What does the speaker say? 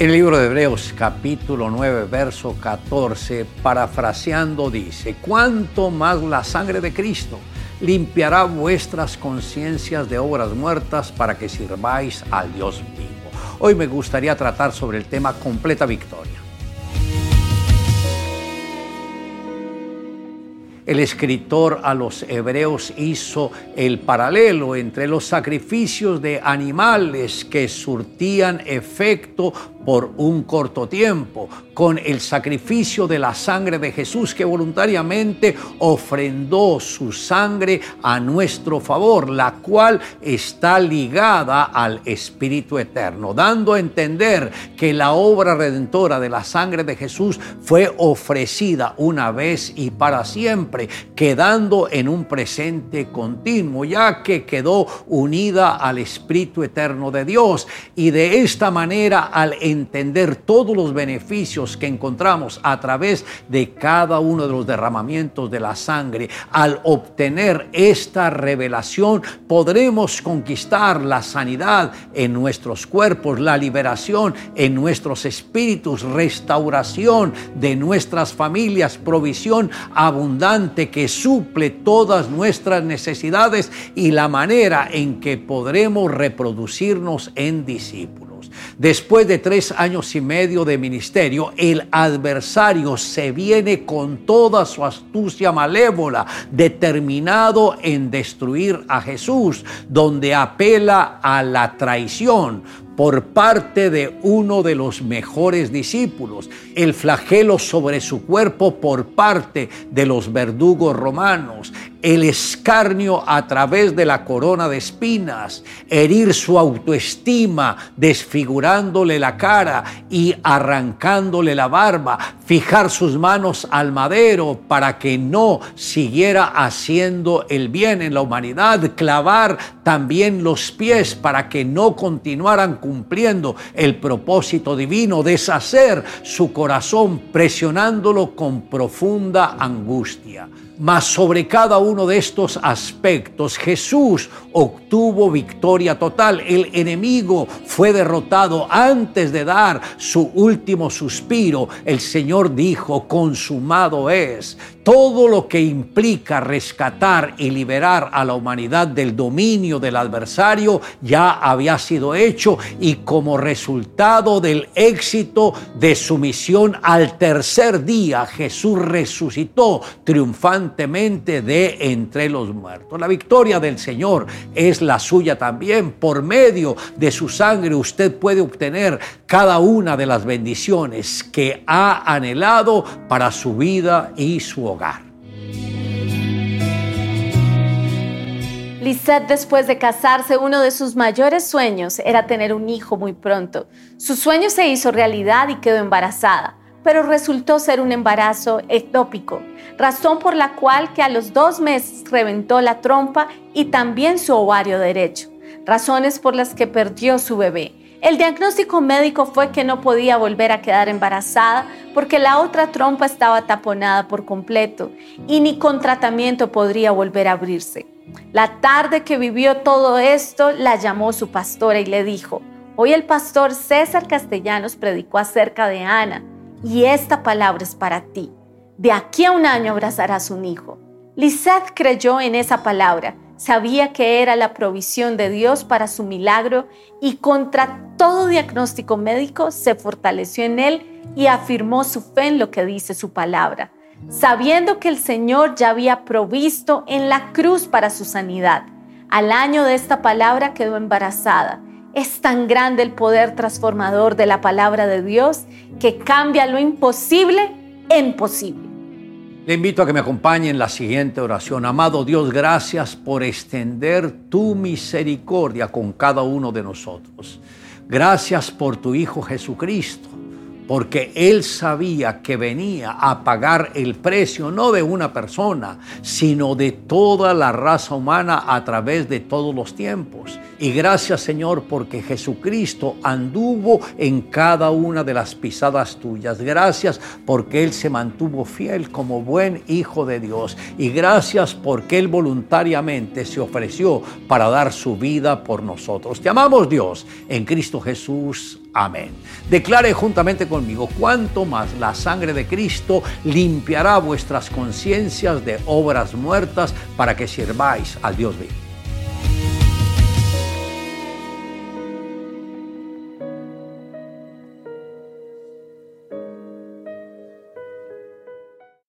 El libro de Hebreos capítulo 9 verso 14 parafraseando dice, ¿cuánto más la sangre de Cristo limpiará vuestras conciencias de obras muertas para que sirváis al Dios vivo? Hoy me gustaría tratar sobre el tema completa victoria. el escritor a los hebreos hizo el paralelo entre los sacrificios de animales que surtían efecto por un corto tiempo, con el sacrificio de la sangre de Jesús que voluntariamente ofrendó su sangre a nuestro favor, la cual está ligada al Espíritu Eterno, dando a entender que la obra redentora de la sangre de Jesús fue ofrecida una vez y para siempre, quedando en un presente continuo, ya que quedó unida al Espíritu Eterno de Dios. Y de esta manera al entender todos los beneficios que encontramos a través de cada uno de los derramamientos de la sangre, al obtener esta revelación, podremos conquistar la sanidad en nuestros cuerpos, la liberación en nuestros espíritus, restauración de nuestras familias, provisión abundante que suple todas nuestras necesidades y la manera en que podremos reproducirnos en discípulos. Después de tres años y medio de ministerio, el adversario se viene con toda su astucia malévola, determinado en destruir a Jesús, donde apela a la traición por parte de uno de los mejores discípulos, el flagelo sobre su cuerpo por parte de los verdugos romanos, el escarnio a través de la corona de espinas, herir su autoestima, desfigurándole la cara y arrancándole la barba, fijar sus manos al madero para que no siguiera haciendo el bien en la humanidad, clavar también los pies para que no continuaran cumpliendo el propósito divino, deshacer su corazón presionándolo con profunda angustia. Mas sobre cada uno de estos aspectos Jesús obtuvo victoria total. El enemigo fue derrotado antes de dar su último suspiro. El Señor dijo, consumado es. Todo lo que implica rescatar y liberar a la humanidad del dominio del adversario ya había sido hecho y como resultado del éxito de su misión al tercer día Jesús resucitó triunfantemente de entre los muertos. La victoria del Señor es la suya también. Por medio de su sangre usted puede obtener cada una de las bendiciones que ha anhelado para su vida y su hogar. Lisette, después de casarse, uno de sus mayores sueños era tener un hijo muy pronto. Su sueño se hizo realidad y quedó embarazada, pero resultó ser un embarazo ectópico, razón por la cual que a los dos meses reventó la trompa y también su ovario derecho, razones por las que perdió su bebé. El diagnóstico médico fue que no podía volver a quedar embarazada porque la otra trompa estaba taponada por completo y ni con tratamiento podría volver a abrirse. La tarde que vivió todo esto, la llamó su pastora y le dijo, hoy el pastor César Castellanos predicó acerca de Ana y esta palabra es para ti. De aquí a un año abrazarás un hijo. Lisette creyó en esa palabra sabía que era la provisión de Dios para su milagro y contra todo diagnóstico médico se fortaleció en él y afirmó su fe en lo que dice su palabra, sabiendo que el Señor ya había provisto en la cruz para su sanidad. Al año de esta palabra quedó embarazada. Es tan grande el poder transformador de la palabra de Dios que cambia lo imposible en posible. Le invito a que me acompañe en la siguiente oración. Amado Dios, gracias por extender tu misericordia con cada uno de nosotros. Gracias por tu Hijo Jesucristo, porque Él sabía que venía a pagar el precio no de una persona, sino de toda la raza humana a través de todos los tiempos Y gracias Señor porque Jesucristo anduvo en cada una de las pisadas tuyas. Gracias porque Él se mantuvo fiel como buen hijo de Dios. Y gracias porque Él voluntariamente se ofreció para dar su vida por nosotros. Te amamos Dios en Cristo Jesús. Amén. Declare juntamente conmigo cuánto más la sangre de Cristo limpiará vuestras conciencias de obras muertas para que sirváis al Dios vivo.